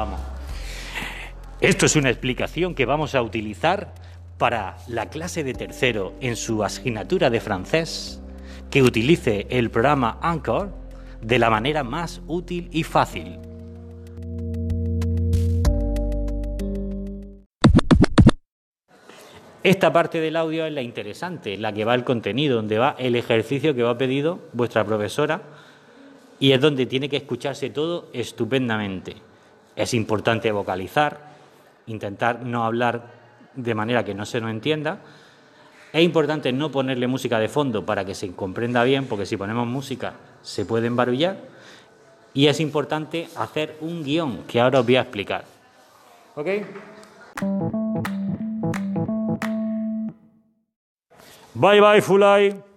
Vamos. Esto es una explicación que vamos a utilizar para la clase de tercero en su asignatura de francés que utilice el programa Anchor de la manera más útil y fácil. Esta parte del audio es la interesante, la que va el contenido, donde va el ejercicio que va pedido vuestra profesora y es donde tiene que escucharse todo estupendamente. Es importante vocalizar, intentar no hablar de manera que no se nos entienda. Es importante no ponerle música de fondo para que se comprenda bien, porque si ponemos música se puede embarullar. Y es importante hacer un guion que ahora os voy a explicar. ¿Ok? Bye bye, Fulai.